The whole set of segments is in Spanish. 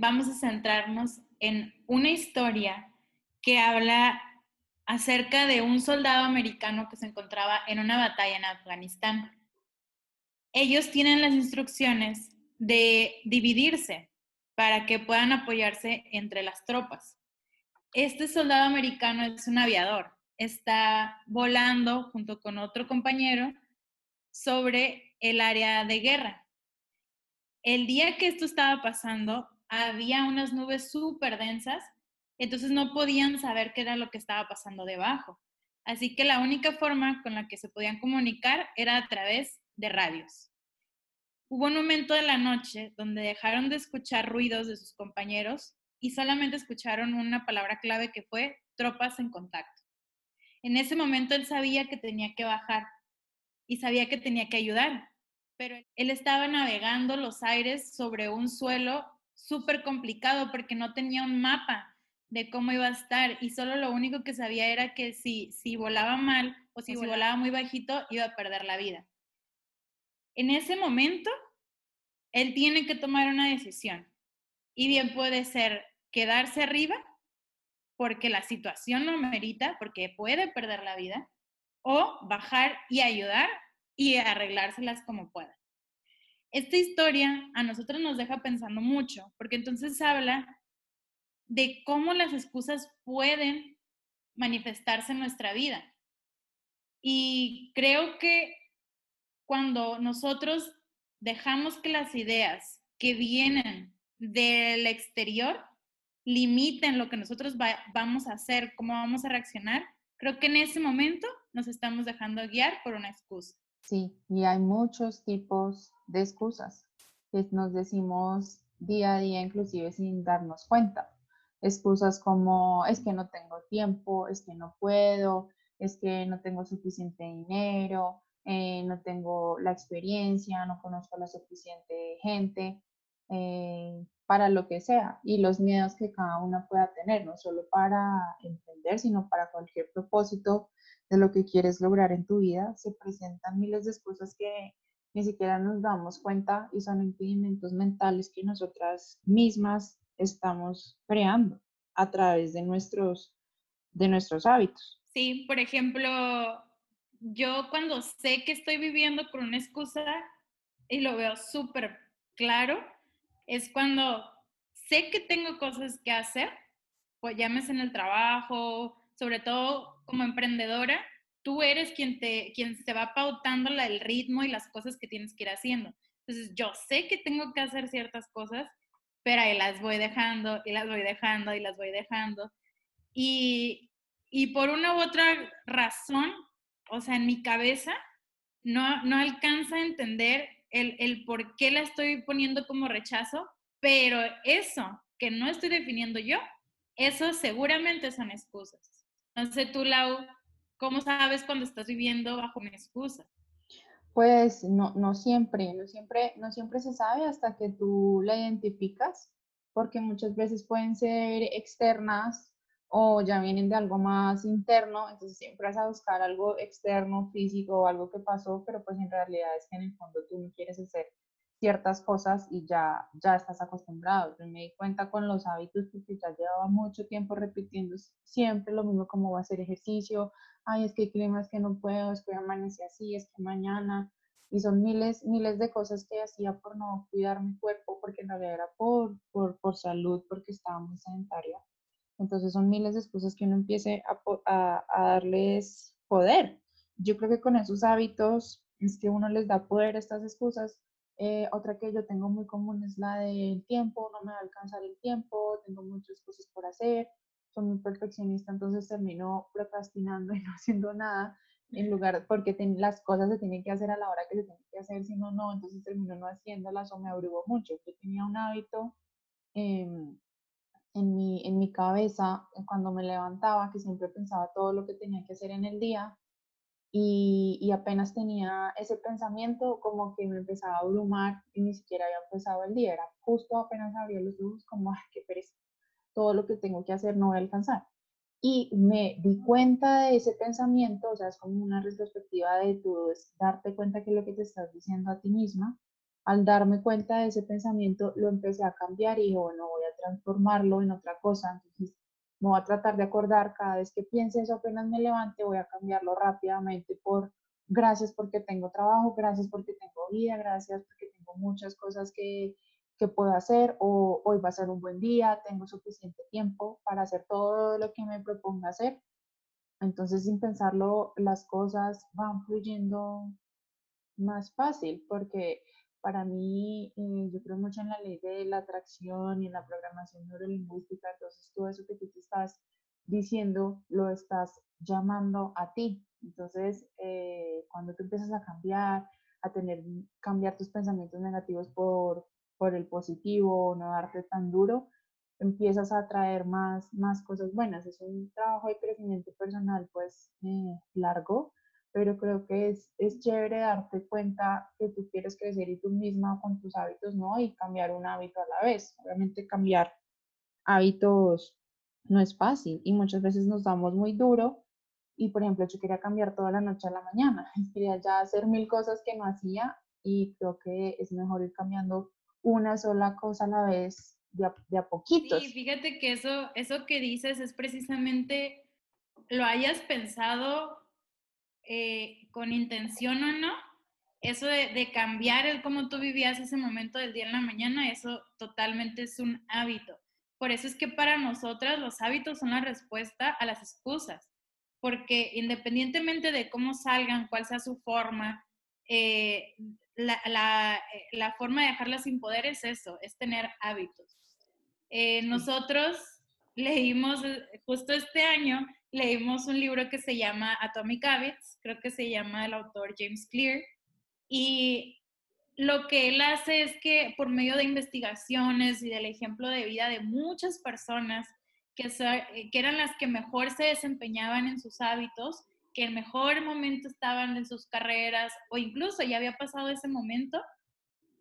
vamos a centrarnos en una historia que habla acerca de un soldado americano que se encontraba en una batalla en Afganistán. Ellos tienen las instrucciones de dividirse para que puedan apoyarse entre las tropas. Este soldado americano es un aviador, está volando junto con otro compañero sobre el área de guerra. El día que esto estaba pasando, había unas nubes súper densas, entonces no podían saber qué era lo que estaba pasando debajo. Así que la única forma con la que se podían comunicar era a través de radios. Hubo un momento de la noche donde dejaron de escuchar ruidos de sus compañeros y solamente escucharon una palabra clave que fue tropas en contacto. En ese momento él sabía que tenía que bajar y sabía que tenía que ayudar, pero él estaba navegando los aires sobre un suelo súper complicado porque no tenía un mapa de cómo iba a estar y solo lo único que sabía era que si, si volaba mal o si, volaba. volaba muy bajito iba a perder la vida. En ese momento, él tiene que tomar una decisión y bien puede ser quedarse arriba porque la situación lo merita, porque puede perder la vida, o bajar y ayudar y arreglárselas como pueda. Esta historia a nosotros nos deja pensando mucho, porque entonces habla de cómo las excusas pueden manifestarse en nuestra vida. Y creo que cuando nosotros dejamos que las ideas que vienen del exterior limiten lo que nosotros vamos a hacer, cómo vamos a reaccionar, creo que en ese momento nos estamos dejando guiar por una excusa. Sí, y hay muchos tipos de excusas que nos decimos día a día, inclusive sin darnos cuenta. Excusas como es que no tengo tiempo, es que no puedo, es que no tengo suficiente dinero, eh, no tengo la experiencia, no conozco la suficiente gente. Eh, para lo que sea y los miedos que cada una pueda tener, no solo para emprender, sino para cualquier propósito de lo que quieres lograr en tu vida, se presentan miles de cosas que ni siquiera nos damos cuenta y son impedimentos mentales que nosotras mismas estamos creando a través de nuestros, de nuestros hábitos. Sí, por ejemplo, yo cuando sé que estoy viviendo por una excusa y lo veo súper claro, es cuando sé que tengo cosas que hacer, pues llámese en el trabajo, sobre todo como emprendedora, tú eres quien te, quien se va pautando el ritmo y las cosas que tienes que ir haciendo. Entonces, yo sé que tengo que hacer ciertas cosas, pero ahí las voy dejando y las voy dejando y las voy dejando. Y, y por una u otra razón, o sea, en mi cabeza, no, no alcanza a entender el, el por qué la estoy poniendo como rechazo, pero eso que no estoy definiendo yo, eso seguramente son excusas. No sé tú, Lau, ¿cómo sabes cuando estás viviendo bajo una excusa? Pues no, no siempre, no siempre, no siempre se sabe hasta que tú la identificas, porque muchas veces pueden ser externas o ya vienen de algo más interno, entonces siempre vas a buscar algo externo, físico algo que pasó, pero pues en realidad es que en el fondo tú no quieres hacer ciertas cosas y ya, ya estás acostumbrado. Yo me di cuenta con los hábitos porque ya llevaba mucho tiempo repitiendo siempre lo mismo como va a hacer ejercicio, ay, es que hay clima, es que no puedo, es que amanecí así, es que mañana, y son miles, miles de cosas que hacía por no cuidar mi cuerpo, porque en realidad era por, por, por salud, porque estaba muy sedentaria. Entonces son miles de excusas que uno empiece a, a, darles poder. Yo creo que con esos hábitos es que uno les da poder a estas excusas. Eh, otra que yo tengo muy común es la del tiempo, no me va a alcanzar el tiempo, tengo muchas cosas por hacer, soy muy perfeccionista, entonces termino procrastinando y no haciendo nada en lugar, porque las cosas se tienen que hacer a la hora que se tienen que hacer, si no, no, entonces termino no haciéndolas o me abrigo mucho. Yo tenía un hábito eh, en mi, en mi cabeza eh, cuando me levantaba, que siempre pensaba todo lo que tenía que hacer en el día y, y, apenas tenía ese pensamiento como que me empezaba a abrumar y ni siquiera había empezado el día, era justo apenas abría los ojos como, ay, qué pereza, todo lo que tengo que hacer no voy a alcanzar. Y me di cuenta de ese pensamiento, o sea, es como una retrospectiva de tu darte cuenta que lo que te estás diciendo a ti misma al darme cuenta de ese pensamiento, lo empecé a cambiar y dije, bueno, voy a transformarlo en otra cosa. Entonces, me voy a tratar de acordar cada vez que piense eso, apenas me levante, voy a cambiarlo rápidamente por gracias porque tengo trabajo, gracias porque tengo vida, gracias porque tengo muchas cosas que, que puedo hacer o hoy va a ser un buen día, tengo suficiente tiempo para hacer todo lo que me proponga hacer. Entonces, sin pensarlo, las cosas van fluyendo más fácil porque para mí, eh, yo creo mucho en la ley de la atracción y en la programación neurolingüística, entonces todo eso que tú te estás diciendo lo estás llamando a ti. Entonces, eh, cuando tú empiezas a cambiar, a tener, cambiar tus pensamientos negativos por, por el positivo, no darte tan duro, empiezas a traer más, más cosas buenas. Es un trabajo de crecimiento personal, pues, eh, largo, pero creo que es, es chévere darte cuenta que tú quieres crecer y tú misma con tus hábitos, ¿no? Y cambiar un hábito a la vez. Obviamente cambiar hábitos no es fácil y muchas veces nos damos muy duro y, por ejemplo, yo quería cambiar toda la noche a la mañana, quería ya hacer mil cosas que no hacía y creo que es mejor ir cambiando una sola cosa a la vez de a, de a poquitos. Sí, fíjate que eso, eso que dices es precisamente, lo hayas pensado eh, con intención o no, eso de, cambiar el cómo tú vivías ese momento del día en la mañana, eso totalmente es un hábito. Por eso es que para nosotras los hábitos son la respuesta a las excusas, porque independientemente de cómo salgan, cuál sea su forma, eh, la, la, eh, la, forma de dejarla sin poder es eso, es tener hábitos. nosotros leímos justo este año leímos un libro que se llama Atomic Habits, creo que se llama el autor James Clear, y lo que él hace es que por medio de investigaciones y del ejemplo de vida de muchas personas que, eran las que mejor se desempeñaban en sus hábitos, que en mejor momento estaban en sus carreras o incluso ya había pasado ese momento,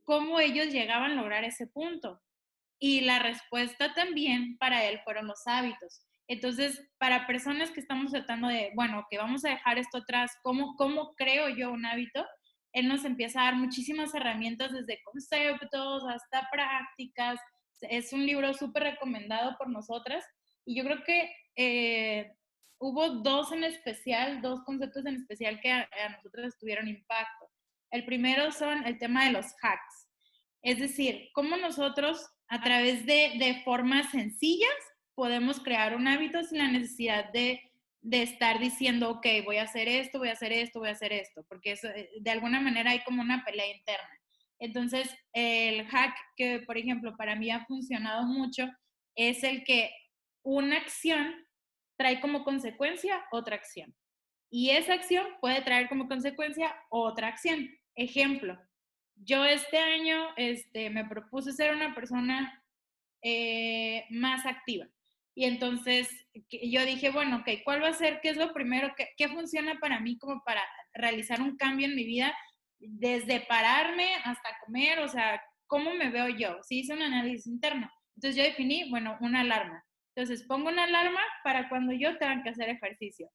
cómo ellos llegaban a lograr ese punto. Y la respuesta también para él fueron los hábitos. Entonces, para personas que estamos tratando de, bueno, que vamos a dejar esto atrás, ¿cómo, cómo creo yo un hábito? Él nos empieza a dar muchísimas herramientas desde conceptos hasta prácticas. Es un libro súper recomendado por nosotras y yo creo que eh, hubo dos en especial, dos conceptos en especial que a, a nosotros tuvieron impacto. El primero son el tema de los hacks, es decir, cómo nosotros a través de, de formas sencillas podemos crear un hábito sin la necesidad de, de, estar diciendo, ok, voy a hacer esto, voy a hacer esto, voy a hacer esto, porque eh, de alguna manera hay como una pelea interna. Entonces, el hack que, por ejemplo, para mí ha funcionado mucho es el que una acción trae como consecuencia otra acción. Y esa acción puede traer como consecuencia otra acción. Ejemplo, yo este año este, me propuse ser una persona eh, más activa. Y entonces yo dije, bueno, ok, ¿cuál va a ser? ¿Qué es lo primero? ¿Qué, ¿Qué, funciona para mí como para realizar un cambio en mi vida? Desde pararme hasta comer, o sea, ¿cómo me veo yo? Sí, hice un análisis interno. Entonces yo definí, bueno, una alarma. Entonces pongo una alarma para cuando yo tenga que hacer ejercicio.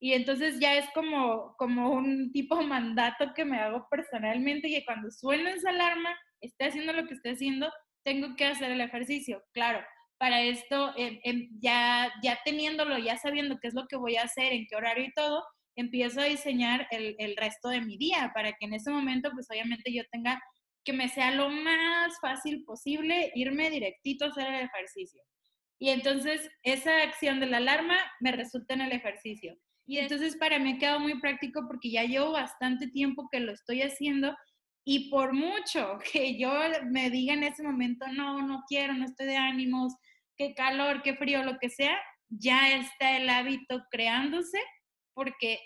Y entonces ya es como, como un tipo de mandato que me hago personalmente, que cuando suena esa alarma, esté haciendo lo que esté haciendo, tengo que hacer el ejercicio. Claro, para esto, em, em, ya, ya teniéndolo, ya sabiendo qué es lo que voy a hacer, en qué horario y todo, empiezo a diseñar el, el, resto de mi día para que en ese momento, pues obviamente yo tenga que me sea lo más fácil posible irme directito a hacer el ejercicio. Y entonces esa acción de la alarma me resulta en el ejercicio. Y entonces para mí ha quedado muy práctico porque ya llevo bastante tiempo que lo estoy haciendo y por mucho que yo me diga en ese momento, no, no quiero, no estoy de ánimos, qué calor, qué frío, lo que sea, ya está el hábito creándose porque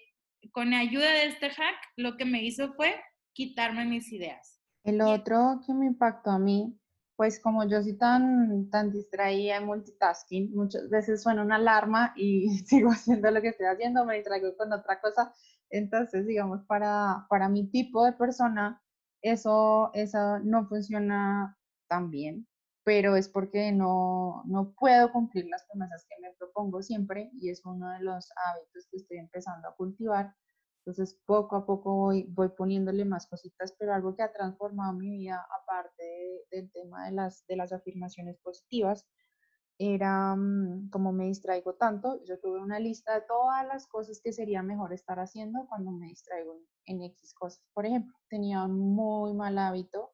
con la ayuda de este hack lo que me hizo fue quitarme mis ideas. El otro que me impactó a mí, pues como yo soy tan, tan distraída en multitasking, muchas veces suena una alarma y sigo haciendo lo que estoy haciendo, me distraigo con otra cosa. Entonces, digamos, para, para mi tipo de persona, eso, eso no funciona tan bien pero es porque no, no puedo cumplir las promesas que me propongo siempre y es uno de los hábitos que estoy empezando a cultivar. Entonces, poco a poco voy, voy poniéndole más cositas, pero algo que ha transformado mi vida, aparte del tema de las, de las afirmaciones positivas, era mm, como me distraigo tanto, yo tuve una lista de todas las cosas que sería mejor estar haciendo cuando me distraigo en, X cosas. Por ejemplo, tenía un muy mal hábito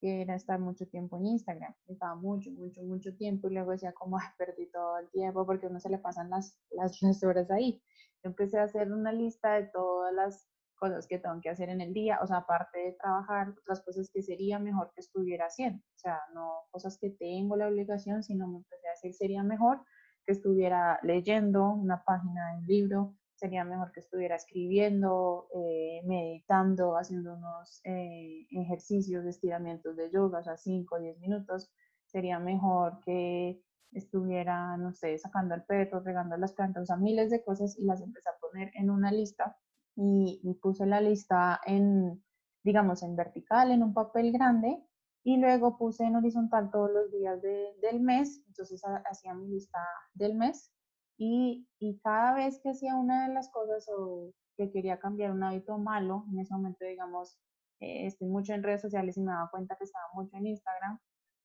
que era estar mucho tiempo en Instagram. Estaba mucho, mucho, mucho tiempo y luego decía como, perdí todo el tiempo porque uno se le pasan las, las, las horas ahí. Yo empecé a hacer una lista de todas las cosas que tengo que hacer en el día, o sea, aparte de trabajar, otras cosas que sería mejor que estuviera haciendo, o sea, no cosas que tengo la obligación, sino me empecé a decir, sería mejor que estuviera leyendo una página de un libro, sería mejor que estuviera escribiendo, eh, meditando, haciendo unos eh, ejercicios de estiramientos de yoga, o sea, 5 o 10 minutos, sería mejor que estuviera, no sé, sacando al perro, regando las plantas, o sea, miles de cosas y las empecé a poner en una lista y, puse la lista en, digamos, en vertical, en un papel grande, y luego puse en horizontal todos los días del mes, entonces hacía mi lista del mes, y, y, cada vez que hacía una de las cosas o que quería cambiar un hábito malo, en ese momento, digamos, eh, estoy mucho en redes sociales y me daba cuenta que estaba mucho en Instagram,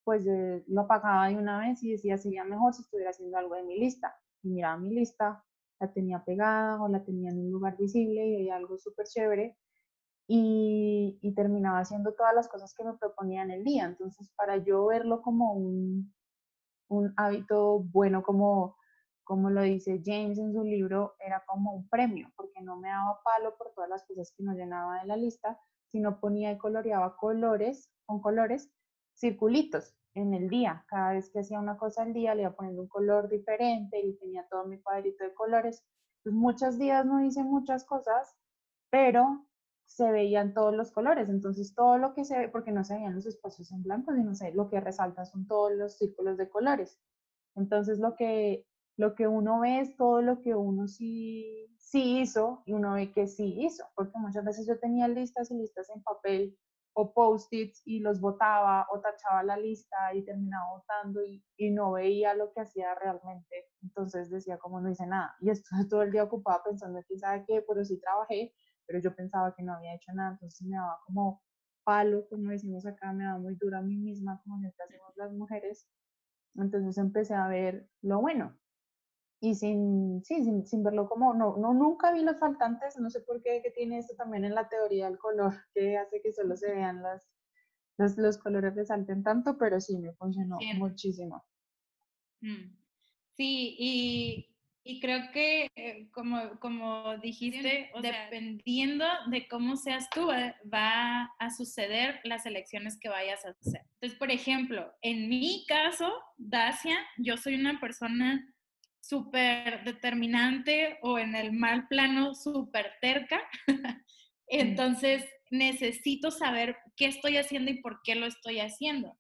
pues lo apagaba de una vez y decía, sería mejor si estuviera haciendo algo de mi lista. Y miraba mi lista la tenía pegada o la tenía en un lugar visible y había algo súper chévere y, y, terminaba haciendo todas las cosas que me proponía en el día. Entonces, para yo verlo como un, un hábito bueno, como, como lo dice James en su libro, era como un premio, porque no me daba palo por todas las cosas que no llenaba de la lista, sino ponía y coloreaba colores, con colores, circulitos en el día. Cada vez que hacía una cosa al día le iba poniendo un color diferente y tenía todo mi cuadrito de colores. Pues muchos días no hice muchas cosas, pero se veían todos los colores. Entonces todo lo que se ve, porque no se veían los espacios en blanco, sino sé, lo que resalta son todos los círculos de colores. Entonces lo que, lo que uno ve es todo lo que uno sí, sí hizo y uno ve que sí hizo, porque muchas veces yo tenía listas y listas en papel o post-its y los votaba o tachaba la lista y terminaba votando y, y, no veía lo que hacía realmente. Entonces decía como no hice nada. Y estuve todo el día ocupada pensando que sabe qué, pero sí trabajé, pero yo pensaba que no había hecho nada. Entonces me daba como palo, como decimos acá, me daba muy duro a mí misma, como que hacemos las mujeres. Entonces empecé a ver lo bueno y sin, sí, sin, sin, verlo como, no, no, nunca vi los faltantes, no sé por qué, que tiene esto también en la teoría del color, que hace que solo se vean las, los, los colores resalten tanto, pero sí, me funcionó muchísimo. Mm. Sí, y, y creo que, eh, como, como dijiste, dependiendo de cómo seas tú, eh, va a suceder las elecciones que vayas a hacer. Entonces, por ejemplo, en mi caso, Dacia, yo soy una persona súper determinante o en el mal plano súper terca. Entonces, necesito saber qué estoy haciendo y por qué lo estoy haciendo.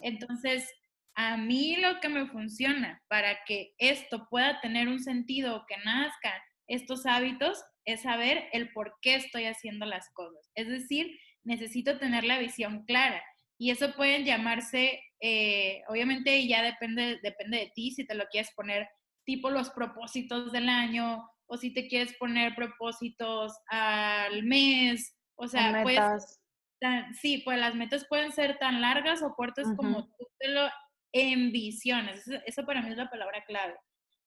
Entonces, a mí lo que me funciona para que esto pueda tener un sentido, que nazca estos hábitos, es saber el por qué estoy haciendo las cosas. Es decir, necesito tener la visión clara. Y eso pueden llamarse, eh, obviamente ya depende, depende de ti si te lo quieres poner tipo los propósitos del año o si te quieres poner propósitos al mes, o sea, pues, sí, pues las metas pueden ser tan largas o cortas como tú te lo envisiones. Eso, eso, para mí es la palabra clave.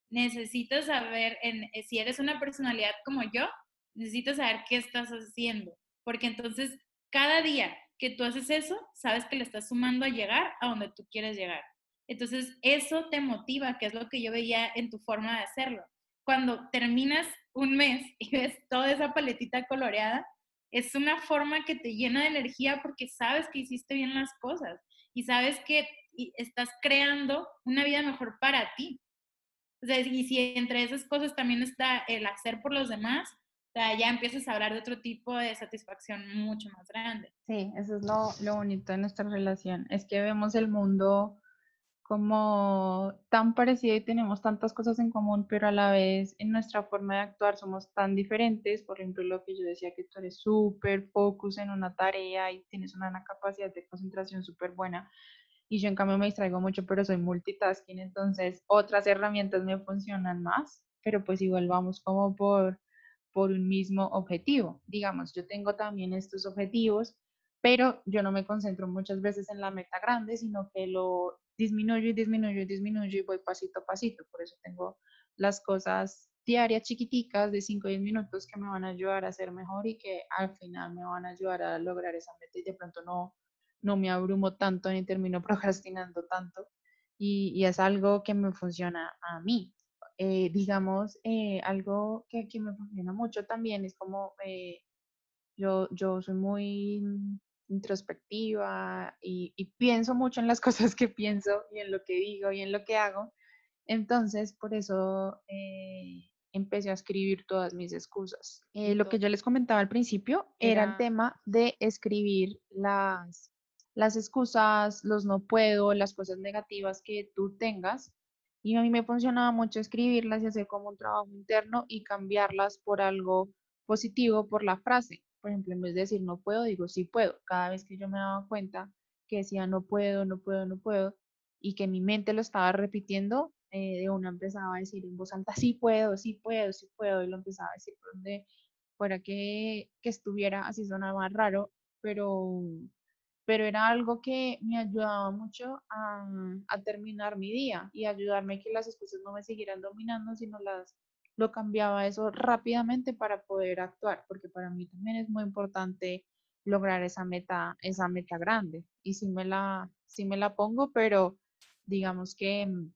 Necesitas saber, en, eh, si eres una personalidad como yo, necesitas saber qué estás haciendo, porque entonces cada día que tú haces eso, sabes que le estás sumando a llegar a donde tú quieres llegar. Entonces, eso te motiva, que es lo que yo veía en tu forma de hacerlo. Cuando terminas un mes y ves toda esa paletita coloreada, es una forma que te llena de energía porque sabes que hiciste bien las cosas y sabes que estás creando una vida mejor para ti. y si entre esas cosas también está el hacer por los demás, ya empiezas a hablar de otro tipo de satisfacción mucho más grande. Sí, eso es lo, lo bonito de nuestra relación, es que vemos el mundo como tan parecida y tenemos tantas cosas en común, pero a la vez en nuestra forma de actuar somos tan diferentes. Por ejemplo, lo que yo decía que tú eres súper focus en una tarea y tienes una, capacidad de concentración súper buena. Y yo en cambio me distraigo mucho, pero soy multitasking, entonces otras herramientas me funcionan más, pero pues igual vamos como por, por un mismo objetivo. Digamos, yo tengo también estos objetivos, pero yo no me concentro muchas veces en la meta grande, sino que lo disminuyo y disminuyo y disminuyo y voy pasito a pasito. Por eso tengo las cosas diarias chiquiticas de 5 o 10 minutos que me van a ayudar a ser mejor y que al final me van a ayudar a lograr esa meta y de pronto no, no me abrumo tanto ni termino procrastinando tanto. Y, es algo que me funciona a mí. Eh, digamos, eh, algo que, que, me funciona mucho también es como eh, yo, yo soy muy introspectiva y, y, pienso mucho en las cosas que pienso y en lo que digo y en lo que hago. Entonces, por eso empecé a escribir todas mis excusas. lo que yo les comentaba al principio era, era el tema de escribir las, las excusas, los no puedo, las cosas negativas que tú tengas y a mí me funcionaba mucho escribirlas y hacer como un trabajo interno y cambiarlas por algo positivo, por la frase. Por ejemplo, en vez de decir no puedo, digo sí puedo. Cada vez que yo me daba cuenta que decía no puedo, no puedo, no puedo, y que mi mente lo estaba repitiendo, eh, de una empezaba a decir en voz alta sí puedo, sí puedo, sí puedo, y lo empezaba a decir por donde fuera que, que estuviera, así sonaba raro, pero pero era algo que me ayudaba mucho a, a, terminar mi día y ayudarme a que las excusas no me siguieran dominando, sino las lo cambiaba eso rápidamente para poder actuar, porque para mí también es muy importante lograr esa meta, esa meta grande. Y sí me la, sí me la pongo, pero digamos que mm,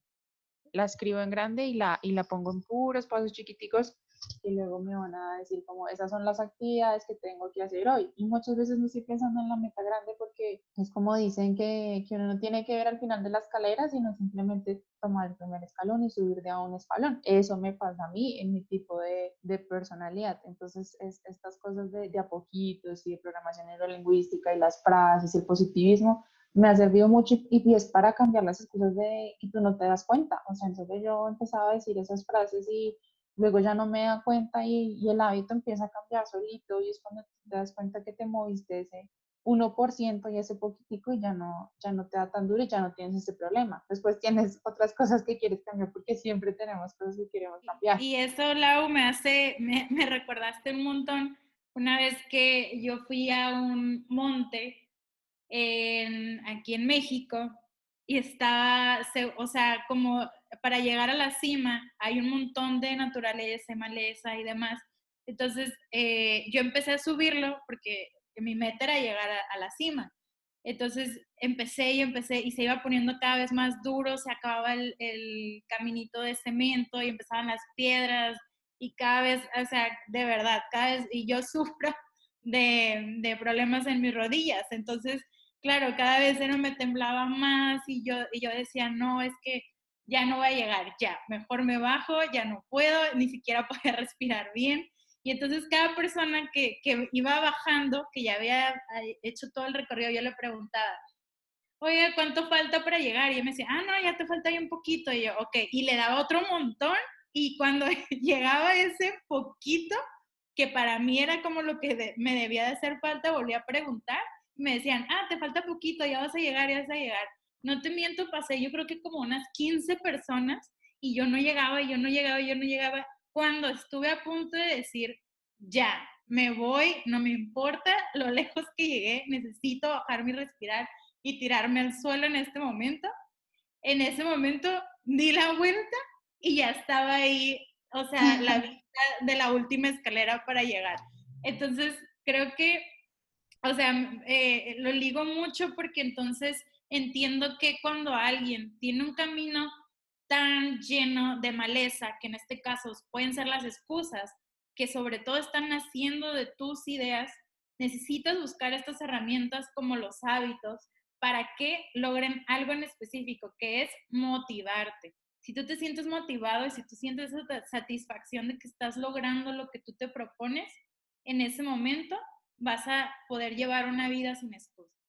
la escribo en grande y la, y la pongo en puros pasos chiquiticos y luego me van a decir como esas son las actividades que tengo que hacer hoy. Y muchas veces no estoy pensando en la meta grande porque es como dicen que, que uno no tiene que ver al final de la escalera, sino simplemente tomar el primer escalón y subir de a un escalón. Eso me pasa a mí en mi tipo de, de personalidad. Entonces, es, estas cosas de, de a poquitos y de programación neurolingüística y las frases y el positivismo me ha servido mucho y, es para cambiar las excusas de que tú no te das cuenta. O sea, entonces yo empezaba a decir esas frases y luego ya no me da cuenta y, y, el hábito empieza a cambiar solito y es cuando te das cuenta que te moviste ese 1% y ese poquitico y ya no, ya no te da tan duro y ya no tienes ese problema. Después tienes otras cosas que quieres cambiar porque siempre tenemos cosas que queremos cambiar. Y eso, Lau, me hace, me, me recordaste un montón una vez que yo fui a un monte en, aquí en México y estaba, o sea, como para llegar a la cima hay un montón de naturaleza, maleza y demás. Entonces eh, yo empecé a subirlo porque mi meta era llegar a, la cima. Entonces empecé y empecé y se iba poniendo cada vez más duro, se acababa el, caminito de cemento y empezaban las piedras y cada vez, o sea, de verdad, cada vez, y yo sufro de, de problemas en mis rodillas. Entonces, claro, cada vez no me temblaba más y yo, y yo decía, no, es que ya no voy a llegar, ya, mejor me bajo, ya no puedo, ni siquiera poder respirar bien. Y entonces cada persona que, que iba bajando, que ya había hecho todo el recorrido, yo le preguntaba, oye, ¿cuánto falta para llegar? Y él me decía, ah, no, ya te falta ahí un poquito. Y yo, ok, y le daba otro montón. Y cuando llegaba ese poquito, que para mí era como lo que me debía de hacer falta, volví a preguntar. me decían, ah, te falta poquito, ya vas a llegar, ya vas a llegar no te miento, pasé yo creo que como unas 15 personas y yo no llegaba, y yo no llegaba, y yo no llegaba. Cuando estuve a punto de decir, ya, me voy, no me importa lo lejos que llegué, necesito bajarme y respirar y tirarme al suelo en este momento. En ese momento di la vuelta y ya estaba ahí, o sea, la vista de la última escalera para llegar. Entonces, creo que, o sea, eh, lo ligo mucho porque entonces entiendo que cuando alguien tiene un camino tan lleno de maleza, que en este caso pueden ser las excusas, que sobre todo están naciendo de tus ideas, necesitas buscar estas herramientas como los hábitos para que logren algo en específico, que es motivarte. Si tú te sientes motivado y si tú sientes esa satisfacción de que estás logrando lo que tú te propones, en ese momento vas a poder llevar una vida sin excusas.